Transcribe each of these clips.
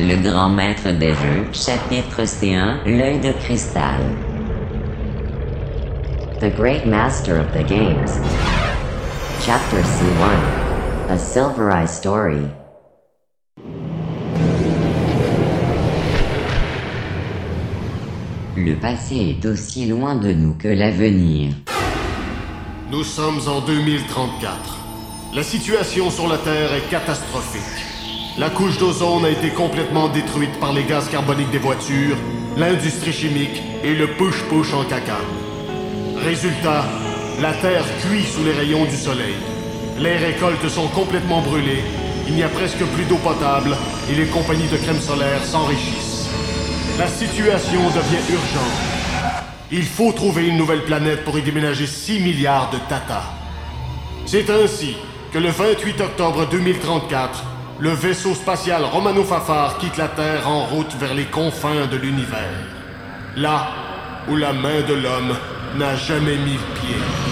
Le grand maître des jeux, chapitre C1, l'œil de cristal. The great master of the games. Chapter C1, a Silver Eye story. Le passé est aussi loin de nous que l'avenir. Nous sommes en 2034. La situation sur la Terre est catastrophique. La couche d'ozone a été complètement détruite par les gaz carboniques des voitures, l'industrie chimique et le push-push en caca. Résultat, la Terre cuit sous les rayons du soleil. Les récoltes sont complètement brûlées, il n'y a presque plus d'eau potable et les compagnies de crème solaire s'enrichissent. La situation devient urgente. Il faut trouver une nouvelle planète pour y déménager 6 milliards de Tata. C'est ainsi que le 28 octobre 2034, le vaisseau spatial Romano Fafar quitte la Terre en route vers les confins de l'univers. Là où la main de l'homme n'a jamais mis pied.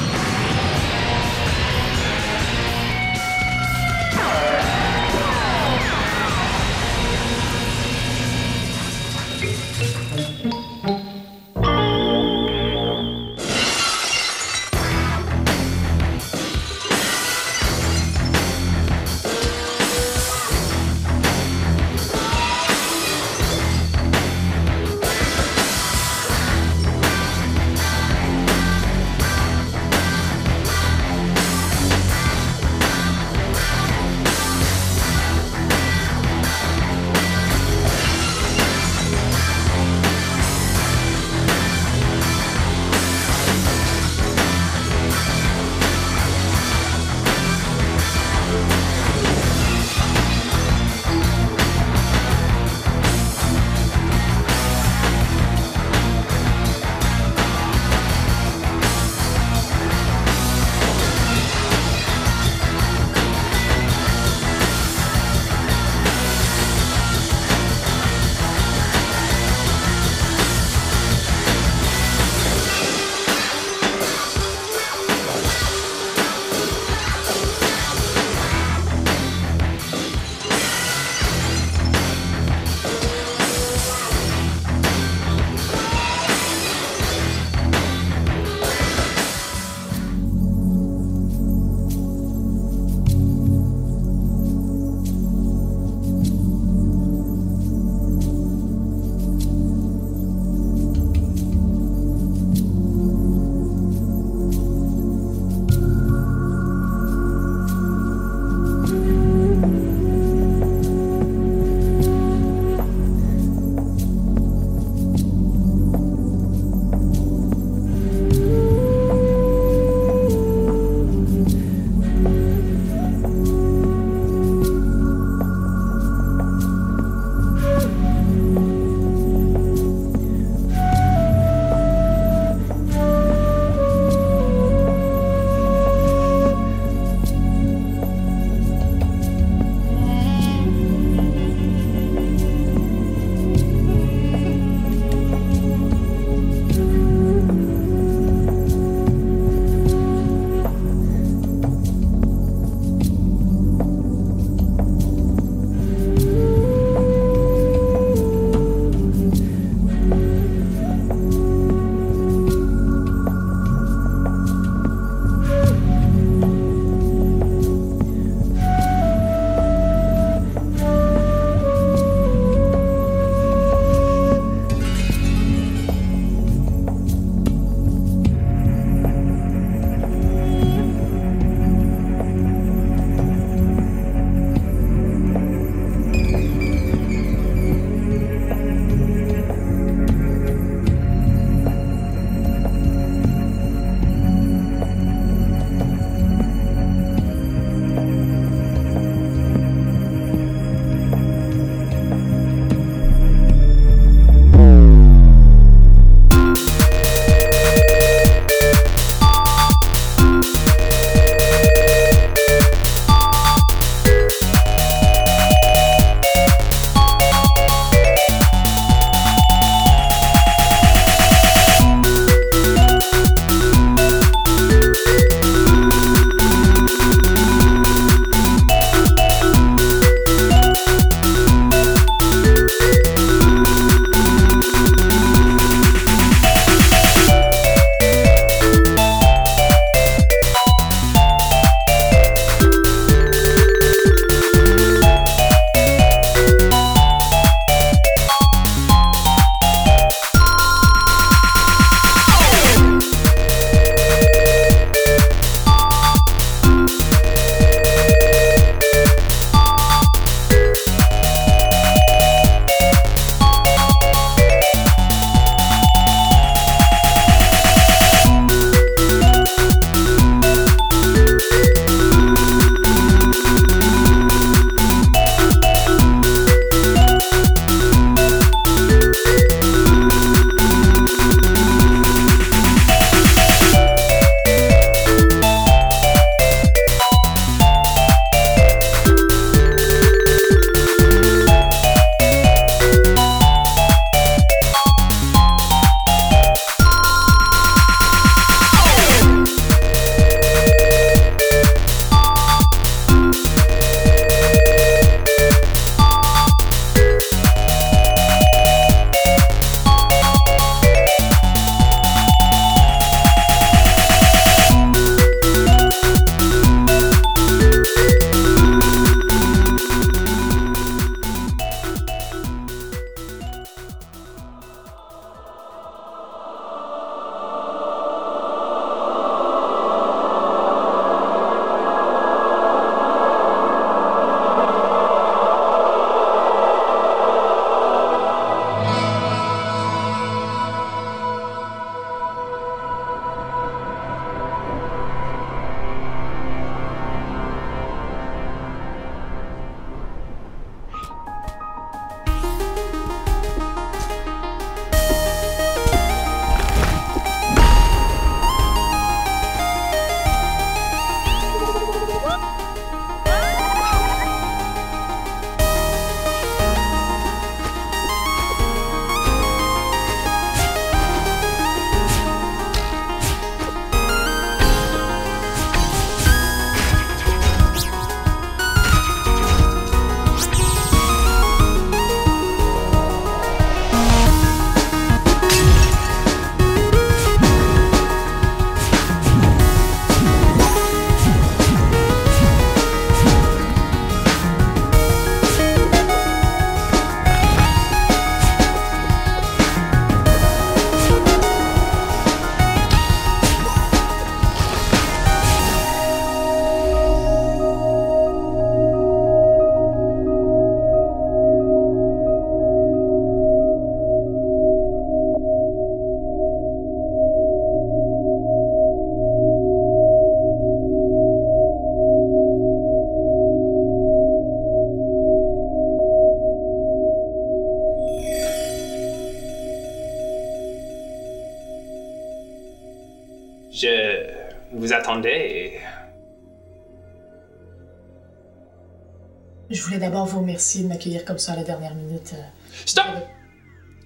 Je voulais d'abord vous remercier de m'accueillir comme ça à la dernière minute. euh. Stop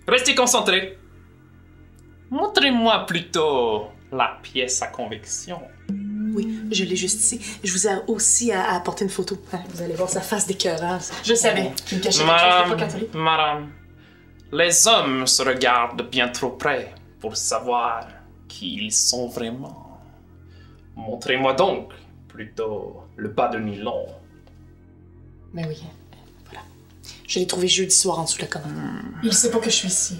Restez concentrés. Montrez-moi plutôt la pièce à convection. Oui, je l'ai juste ici. Je vous ai aussi à, à apporter une photo. Ah, Vous allez voir sa face d'écœurance. Je savais qu'il me cachait quelque chose. C'était pas Madame, madame, les hommes se regardent bien trop près pour savoir qui ils sont vraiment. Montrez-moi donc plutôt le bas de nylon. Mais oui, voilà. Je l'ai trouvé jeudi soir en dessous de la commande. Il sait pas que je suis ici.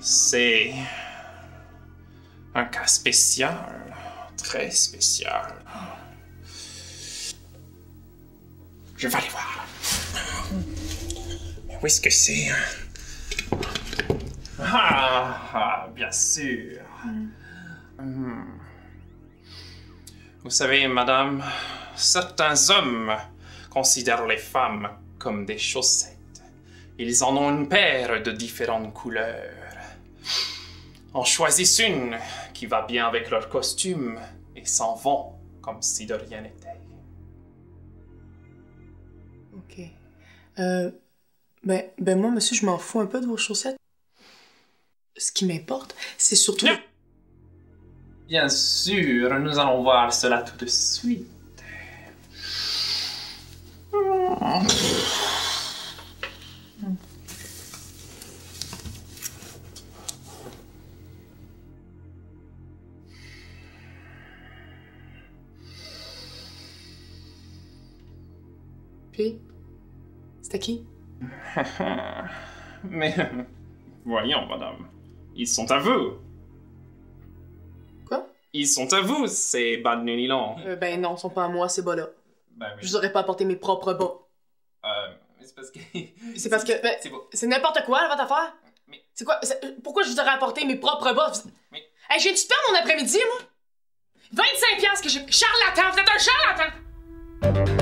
C'est un cas spécial, très spécial. Je vais aller voir. Mais où est-ce que c'est ah, ah, bien sûr. Hmm. Vous savez, madame, certains hommes considèrent les femmes comme des chaussettes. Ils en ont une paire de différentes couleurs. En choisissent une qui va bien avec leur costume et s'en vont comme si de rien n'était. Ok. Euh. Ben, ben moi, monsieur, je m'en fous un peu de vos chaussettes. Ce qui m'importe, c'est surtout. Bien sûr, nous allons voir cela tout de suite. Puis, c'était qui? Mais voyons, madame, ils sont à vous. Quoi? Ils sont à vous, ces bas de nylon. Euh, ben non, ils sont pas à moi, ces bas-là. Ben, mais- Je vous aurais pas apporté mes propres bas. Euh, mais c'est parce que. C'est parce que. ben, C'est n'importe quoi, là, votre affaire? Mais- C'est quoi? Pourquoi je vous aurais apporté mes propres bas? Mais- Hey, j'ai du temps mon après-midi, moi? 25 piastres que j'ai. Charlatan! Vous êtes un charlatan!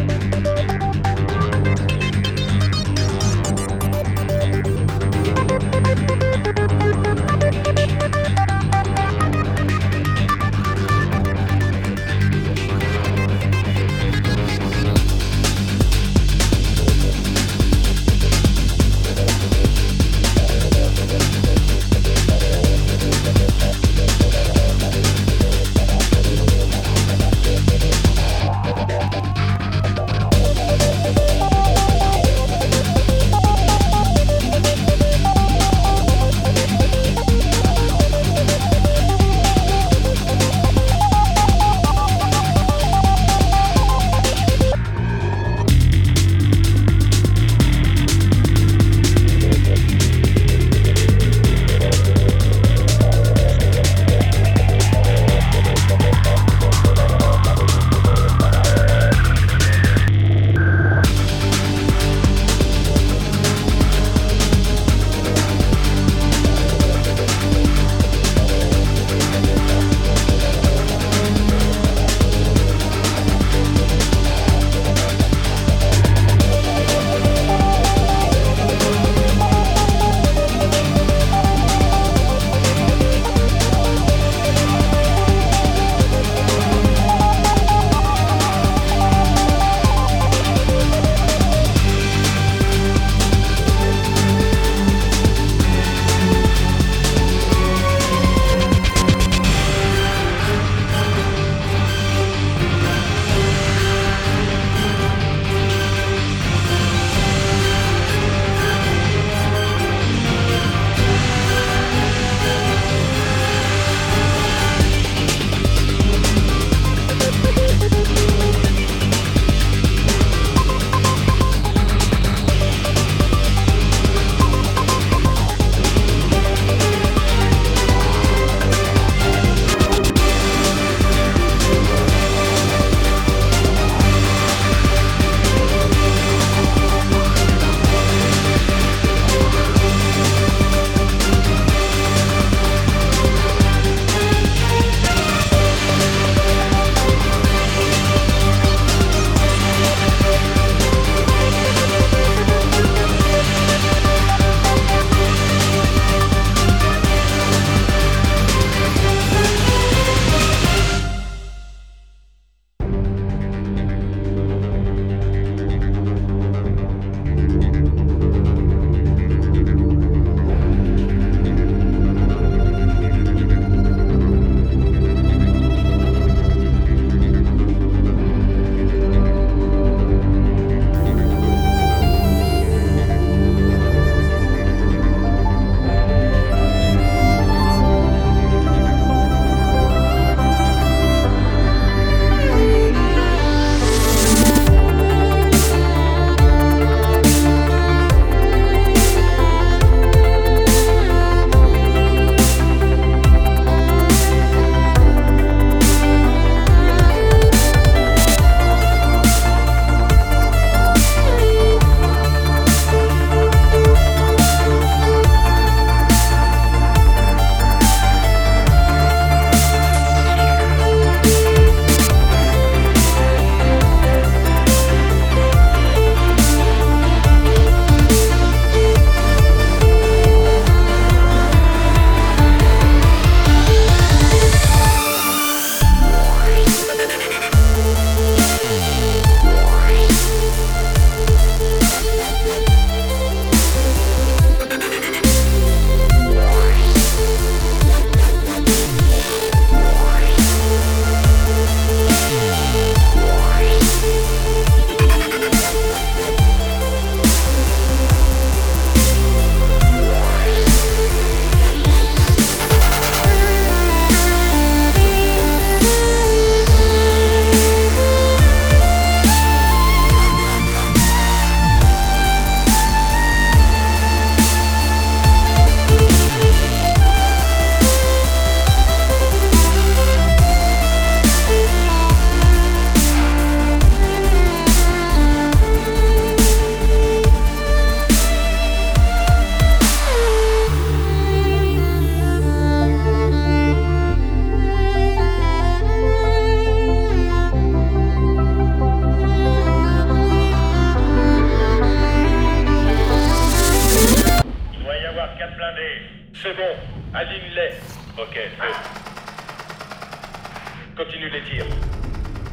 Continue les tirs.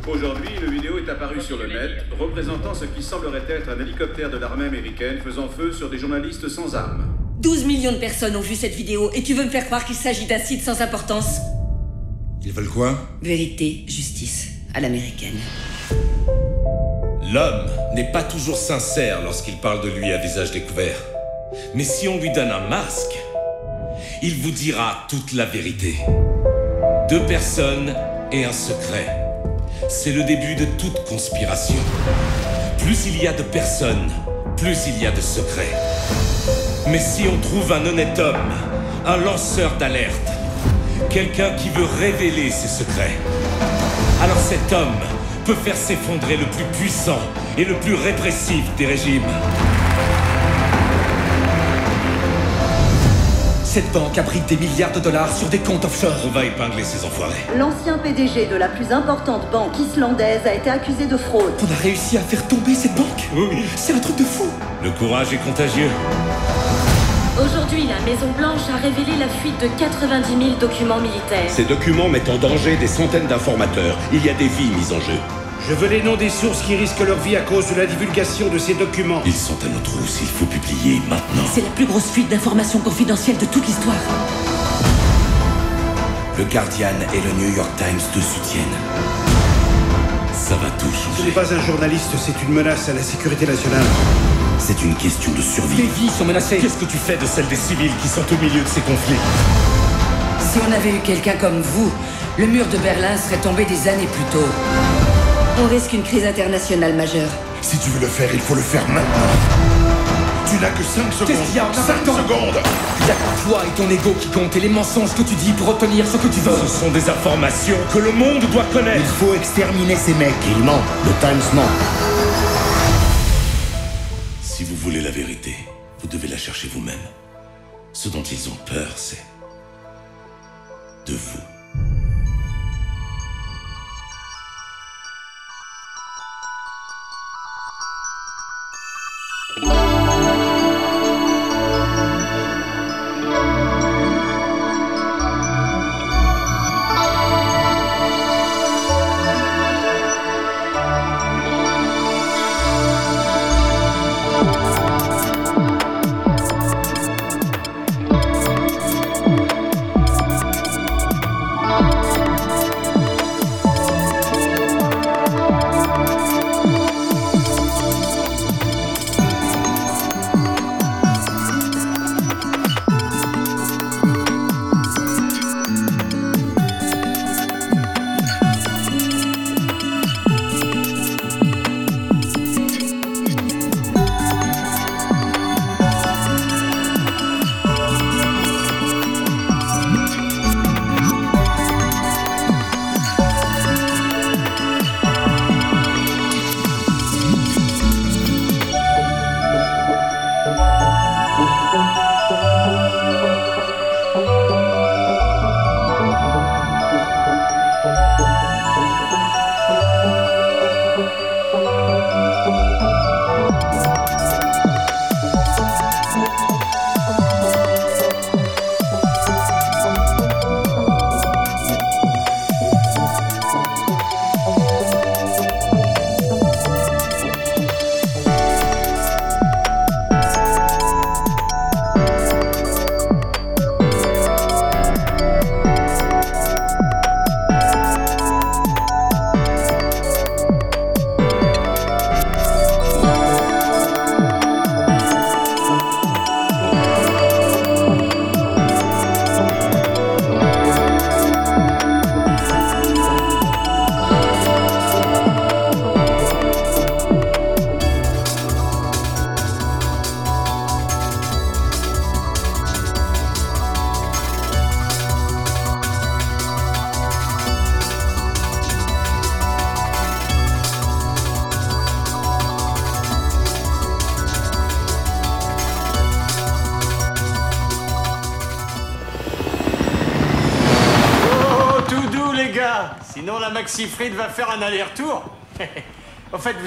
Aujourd'hui, une vidéo est apparue sur le net représentant ce qui semblerait être un hélicoptère de l'armée américaine faisant feu sur des journalistes sans armes. 12 millions de personnes ont vu cette vidéo et tu veux me faire croire qu'il s'agit d'un site sans importance? Ils veulent quoi? Vérité, justice, à l'américaine. L'homme n'est pas toujours sincère lorsqu'il parle de lui à visage découvert. Mais si on lui donne un masque, il vous dira toute la vérité. Deux personnes et un secret. C'est le début de toute conspiration. Plus il y a de personnes, plus il y a de secrets. Mais si on trouve un honnête homme, un lanceur d'alerte, quelqu'un qui veut révéler ses secrets, alors cet homme peut faire s'effondrer le plus puissant et le plus répressif des régimes. Cette banque abrite des milliards de dollars sur des comptes offshore. On va épingler ces enfoirés. L'ancien PDG de la plus importante banque islandaise a été accusé de fraude. On a réussi à faire tomber cette banque Oui. C'est un truc de fou Le courage est contagieux. Aujourd'hui, la Maison-Blanche a révélé la fuite de 90 000 documents militaires. Ces documents mettent en danger des centaines d'informateurs. Il y a des vies mises en jeu. Je veux les noms des sources qui risquent leur vie à cause de la divulgation de ces documents. Ils sont à nos trousses, il faut publier maintenant. C'est la plus grosse fuite d'informations confidentielles de toute l'histoire. Le Guardian et le New York Times te soutiennent. Ça va tout Ce n'est changer. pas un journaliste, c'est une menace à la sécurité nationale. C'est une question de survie. Les vies sont menacées. Qu'est-ce que tu fais de celles des civils qui sont au milieu de ces conflits? Si on avait eu quelqu'un comme vous, le mur de Berlin serait tombé des années plus tôt. On risque une crise internationale majeure. Si tu veux le faire, il faut le faire maintenant. Tu n'as que 5 secondes. Qu'est-ce qu'il y a 5 secondes Il y a que toi et ton ego qui comptent et les mensonges que tu dis pour obtenir ce que tu veux. Ce sont des informations que le monde doit connaître. Il faut exterminer ces mecs. Ils mentent. Le Times ment. Si vous voulez la vérité, vous devez la chercher vous-même. Ce dont ils ont peur, c'est de vous.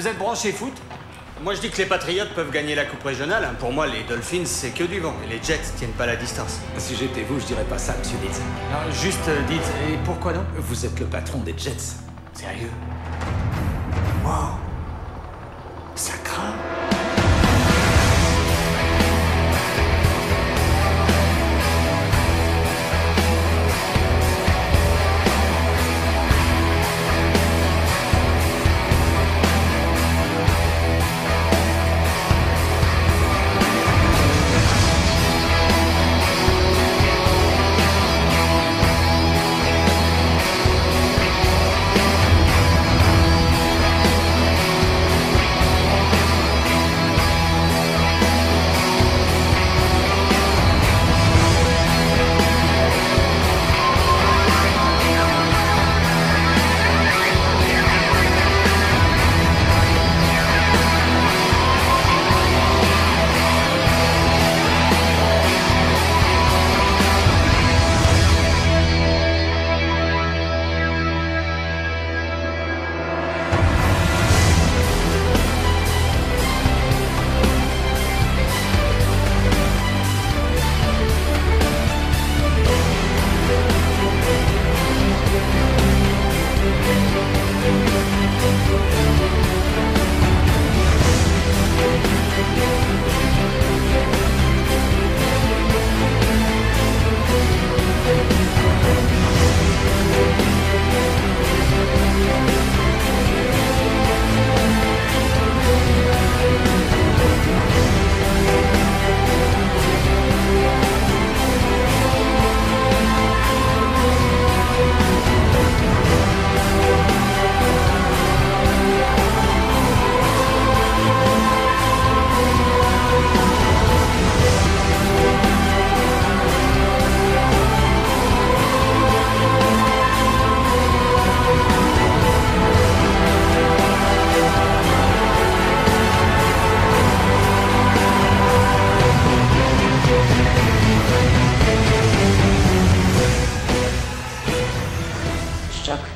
Vous êtes branché foot Moi je dis que les Patriotes peuvent gagner la coupe régionale. hein. Pour moi, les Dolphins, c'est que du vent. Et les Jets tiennent pas la distance. Si j'étais vous, je dirais pas ça, monsieur Dietz. Non, juste euh, dites, et pourquoi donc Vous êtes le patron des Jets.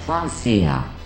fazia.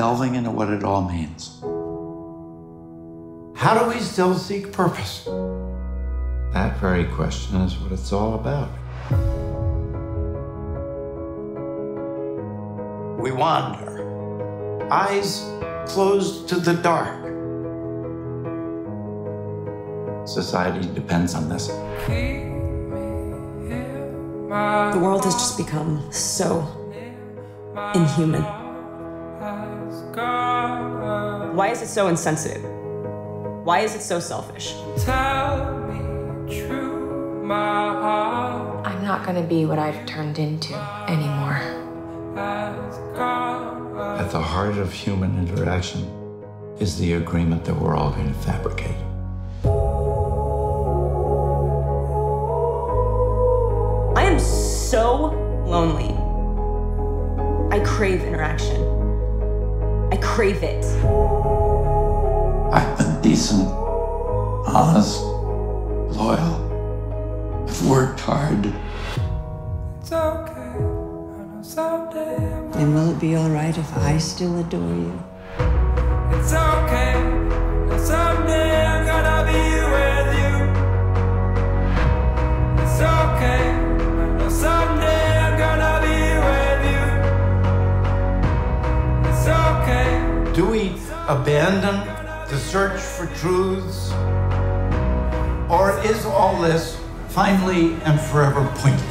Delving into what it all means. How do we still seek purpose? That very question is what it's all about. We wander, eyes closed to the dark. Society depends on this. The world has just become so inhuman. Why is it so insensitive? Why is it so selfish? I'm not gonna be what I've turned into anymore. At the heart of human interaction is the agreement that we're all going to fabricate. I am so lonely. I crave interaction. I crave it. I've been decent, honest, loyal. I've worked hard. It's okay. I know someday. And will it be alright if I still adore you? Abandon the search for truths? Or is all this finally and forever pointless?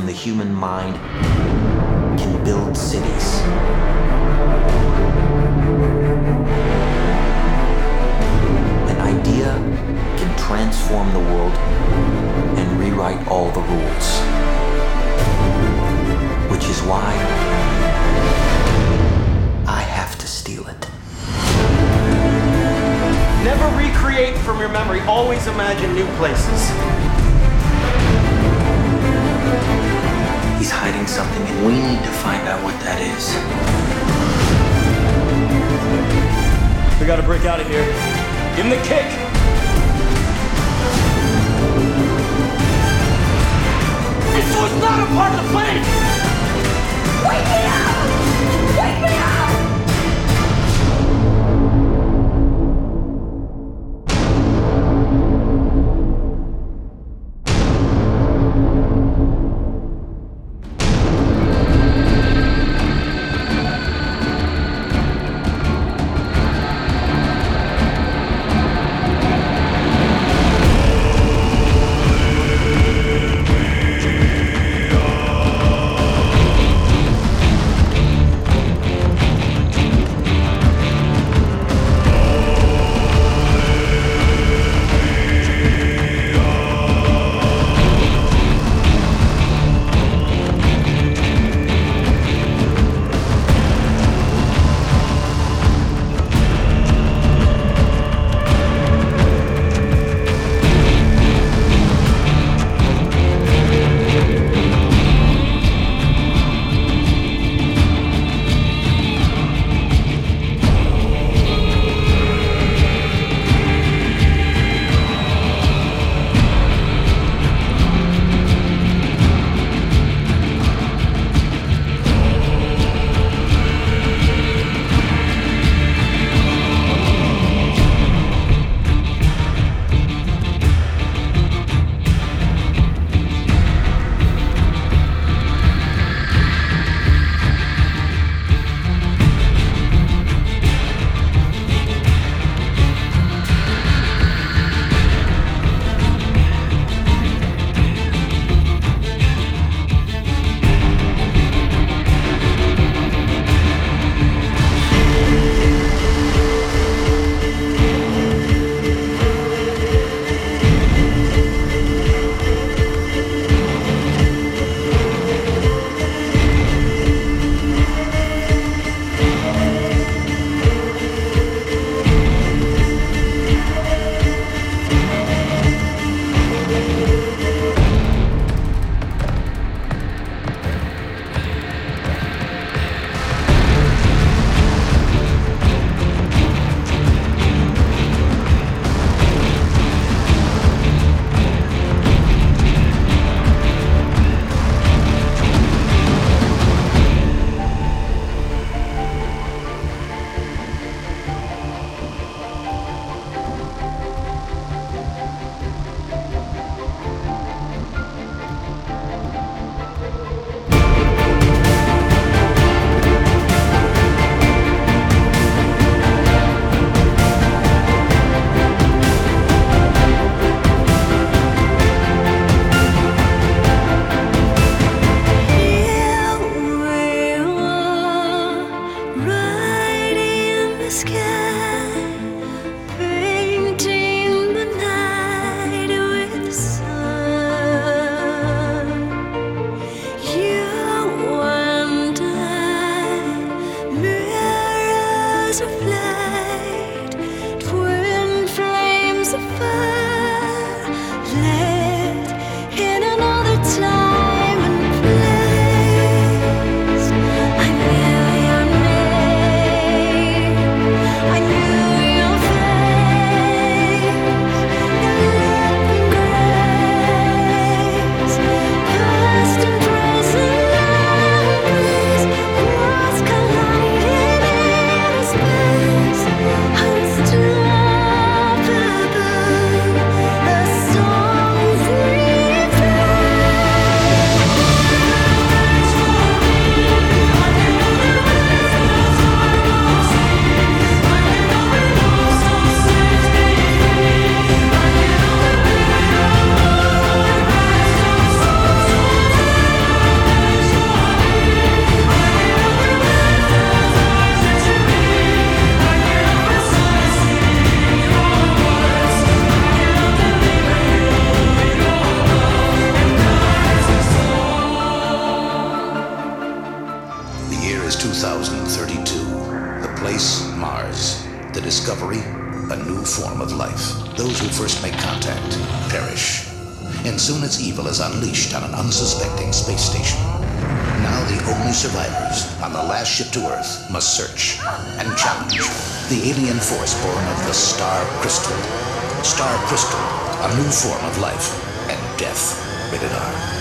From the human mind can build cities. An idea can transform the world and rewrite all the rules. Which is why I have to steal it. Never recreate from your memory, always imagine new places. He's hiding something, and we need to find out what that is. We gotta break out of here. Give him the kick! This was not a part of the plan! Wake me up! Mars. The discovery, a new form of life. Those who first make contact perish. And soon its evil is unleashed on an unsuspecting space station. Now the only survivors on the last ship to Earth must search and challenge the alien force born of the Star Crystal. Star Crystal, a new form of life and death. Rated R.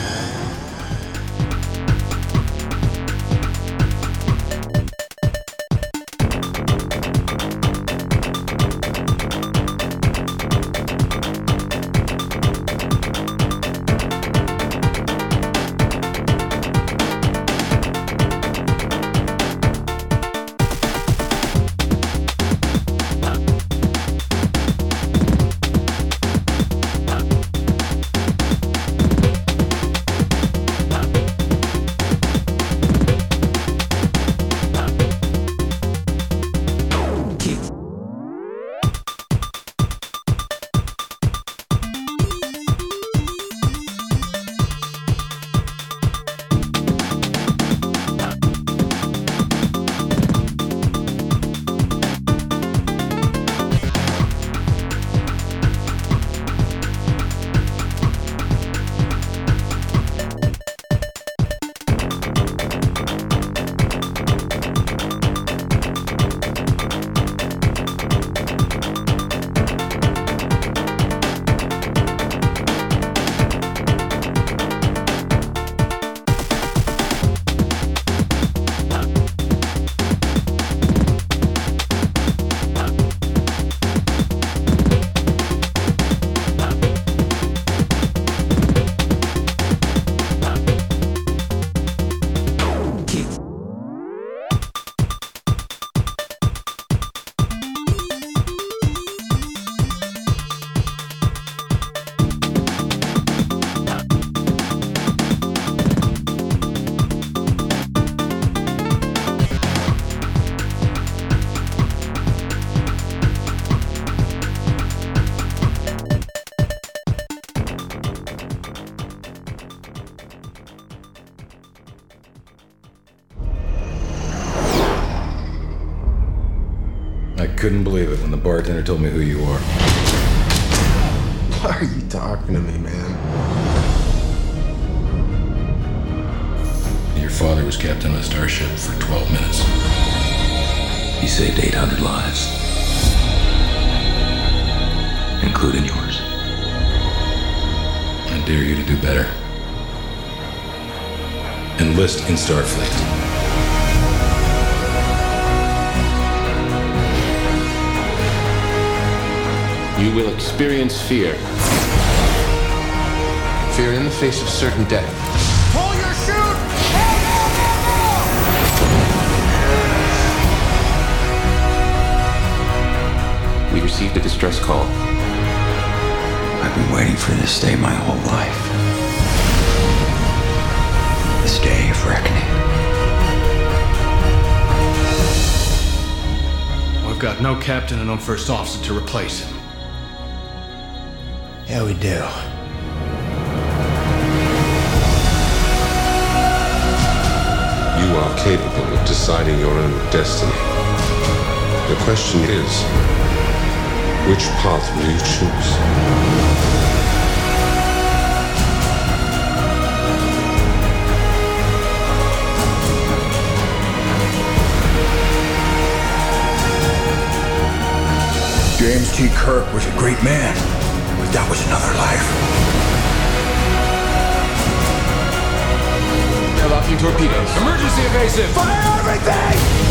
couldn't believe it when the bartender told me who you are. Why are you talking to me, man? Your father was captain of a starship for 12 minutes. He saved 800 lives, including yours. I dare you to do better. Enlist in Starfleet. You will experience fear. Fear in the face of certain death. Pull your chute! We received a distress call. I've been waiting for this day my whole life. This day of reckoning. We've got no captain and no first officer to replace him. Yeah, we do. You are capable of deciding your own destiny. The question is, which path will you choose? James T. Kirk was a great man, but that was another life. They're locking torpedoes. Emergency evasive. Fire everything!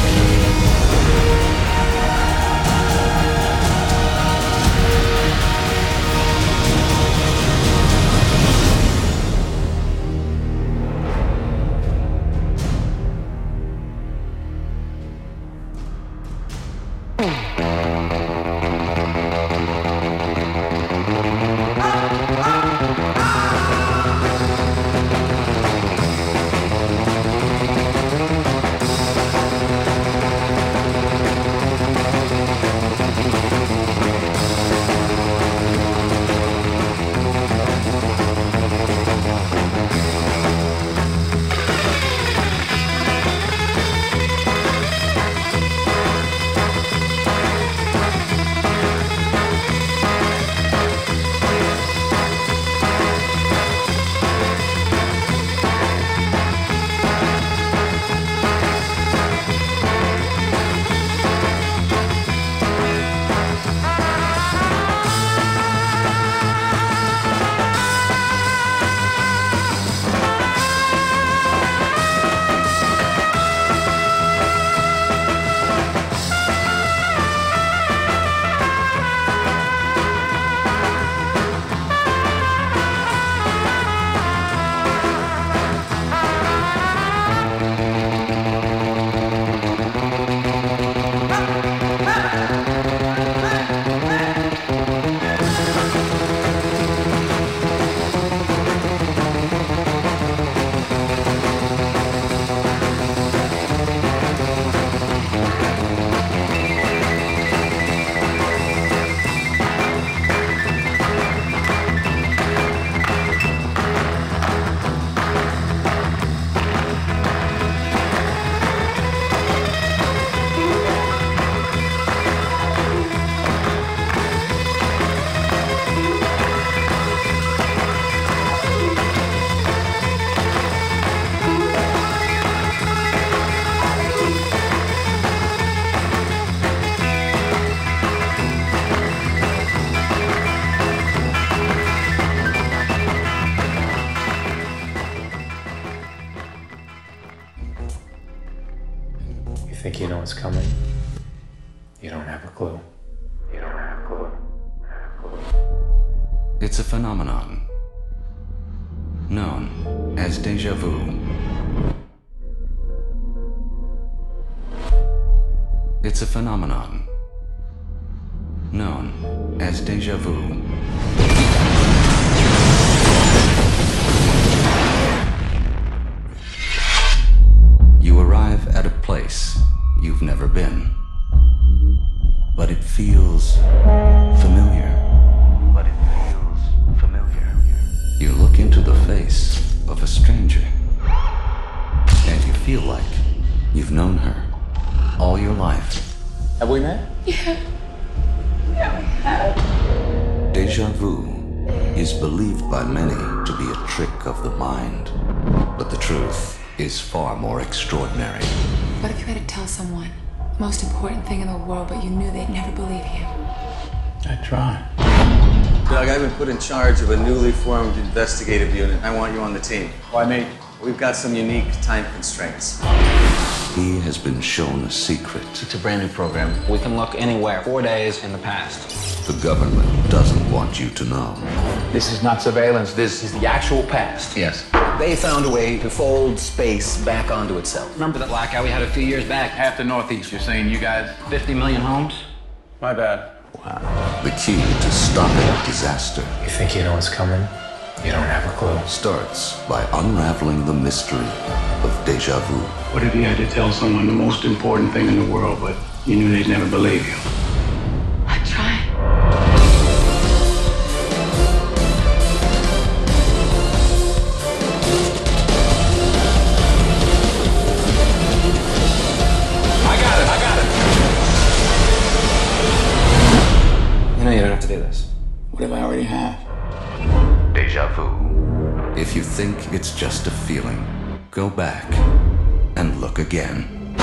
You've never been, but it feels familiar. But it feels familiar. You look into the face of a stranger, and you feel like you've known her all your life. Have we met? Yeah. Yeah, we have. Deja vu is believed by many to be a trick of the mind, but the truth is far more extraordinary. What if you had to tell someone the most important thing in the world, but you knew they'd never believe you? I try. Doug, I've been put in charge of a newly formed investigative unit. I want you on the team. Why me? We've got some unique time constraints. He has been shown a secret. It's a brand new program. We can look anywhere, four days in the past. The government doesn't want you to know. This is not surveillance. This is the actual past. Yes. They found a way to fold space back onto itself. Remember that blackout we had a few years back? Half the Northeast, you're saying you guys. 50 million homes? My bad. Wow. The key to stopping disaster You think you know what's coming? You don't have a clue. starts by unraveling the mystery of deja vu. What if you had to tell someone the most important thing in the world, but you knew they'd never believe you? What if I already have? Deja vu. If you think it's just a feeling, go back and look again.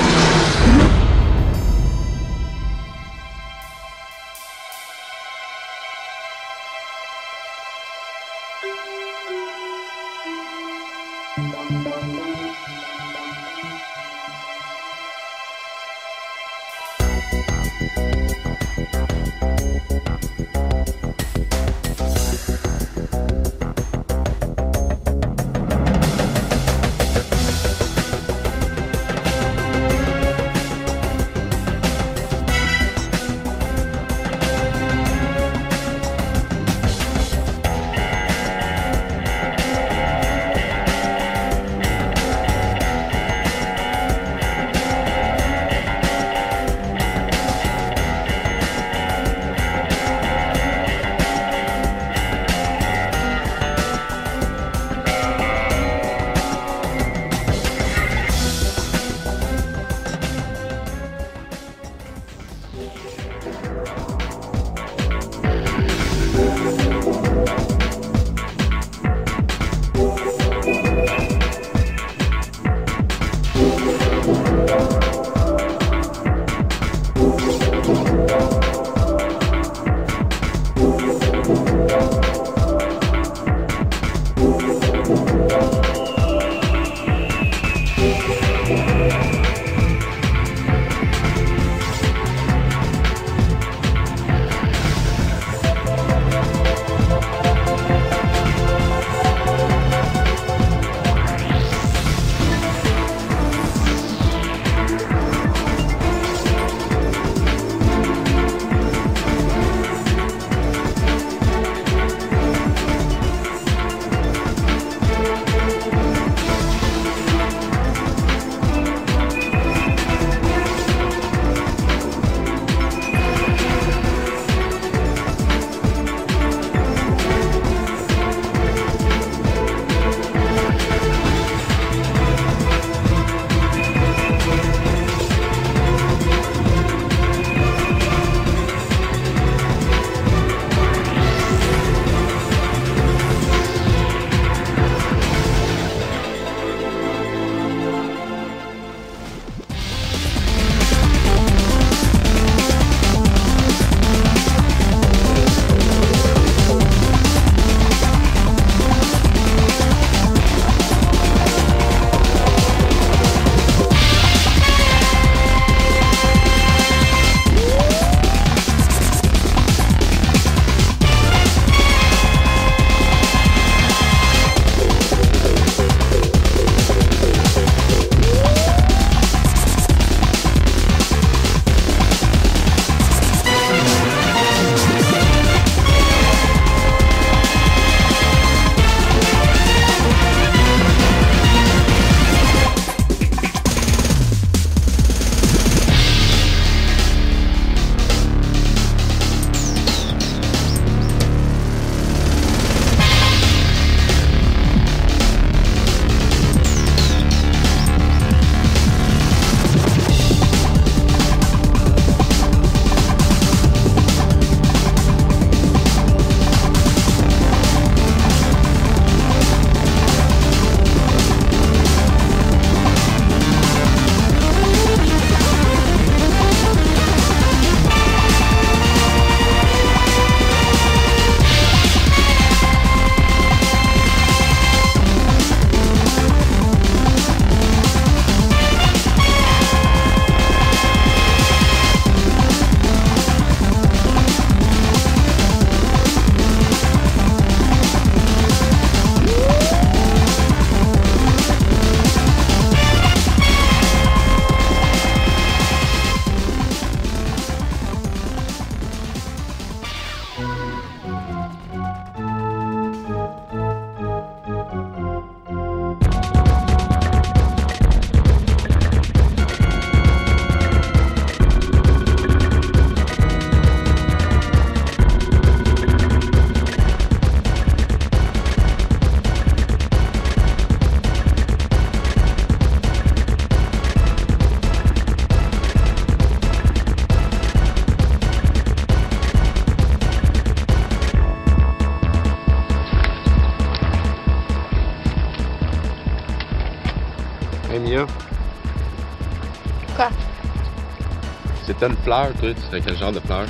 Toi, tu serais quel genre de fleur?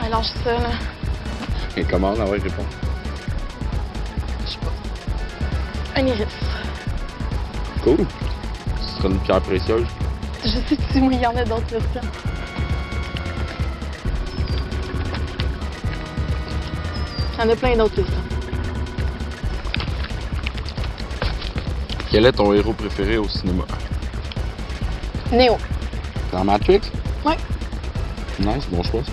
Ah, lâche ça, là. Et comment? Ah ouais, réponds. Un iris. Cool. Ce serait une pierre précieuse. Je sais que moi, il y en a d'autres versions. Il y en a plein d'autres versions. Quel est ton héros préféré au cinéma? Néo. Dans Matrix? Ouais. Nice, bon choix ça.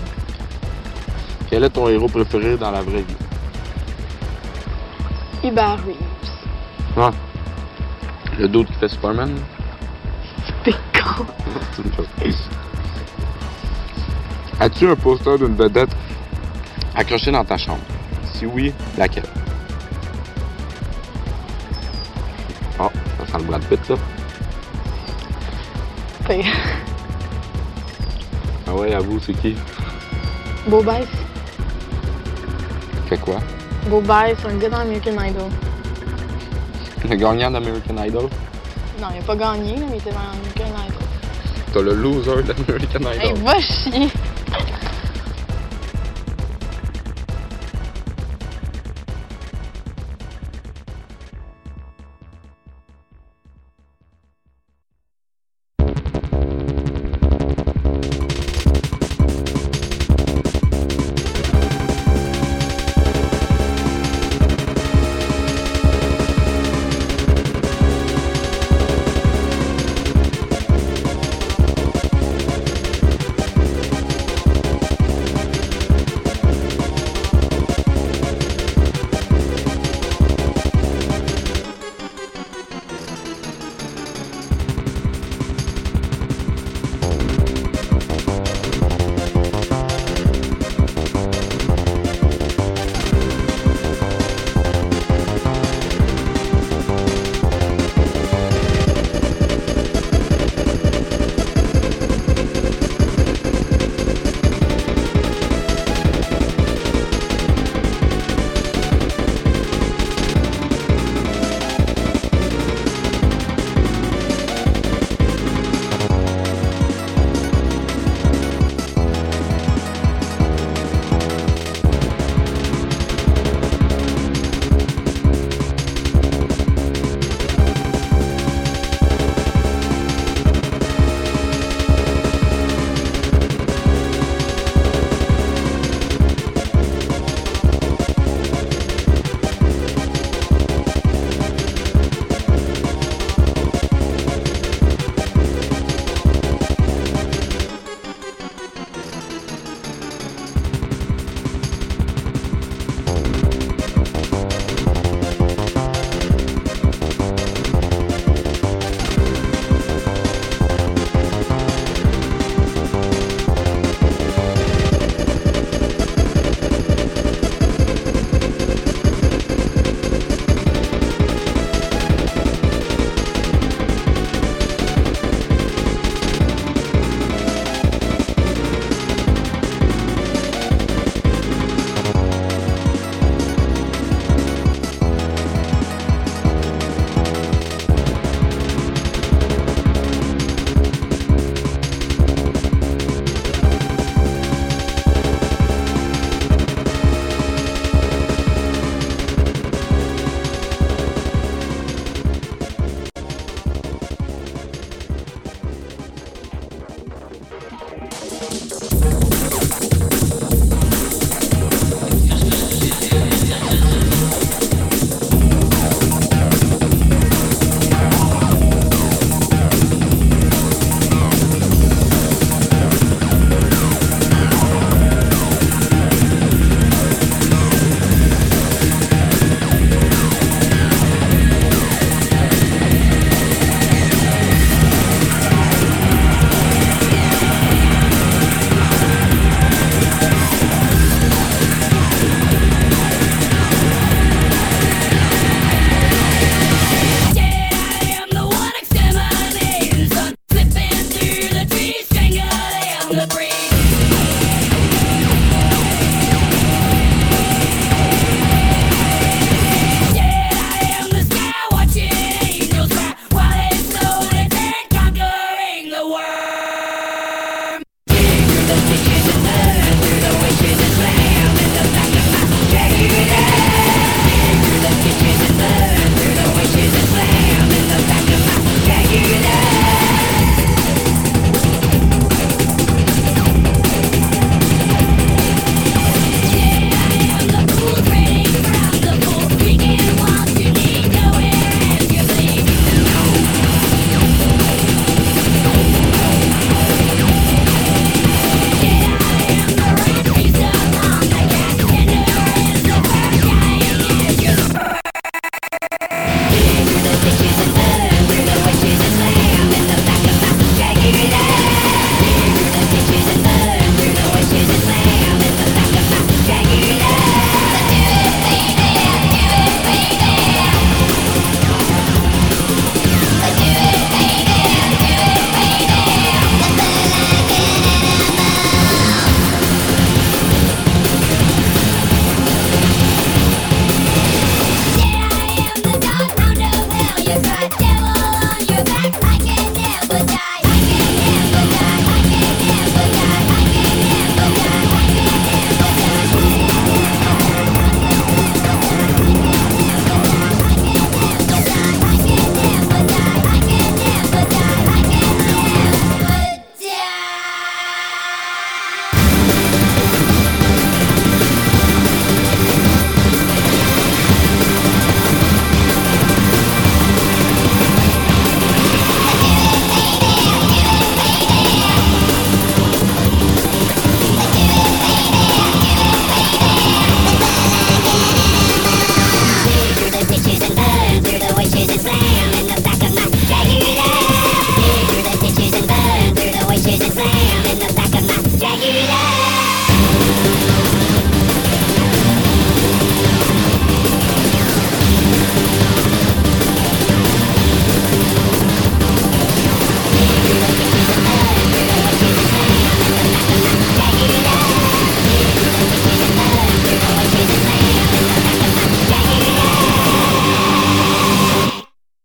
Quel est ton héros préféré dans la vraie vie? Hubert Reeves. Ouais. Le dude qui fait Superman? T'es con. As-tu un poster d'une vedette accroché dans ta chambre? Si oui, laquelle? Oh, ça sent le Brad Pitt, ça. Ah ouais, avoue, c'est qui? Beau Bice. Fait quoi? Beau Bice, un gars dans American Idol. Le gagnant d'American Idol? Non, il a pas gagné, mais il était dans American Idol. T'as le loser d'American Idol. Hey, va chier!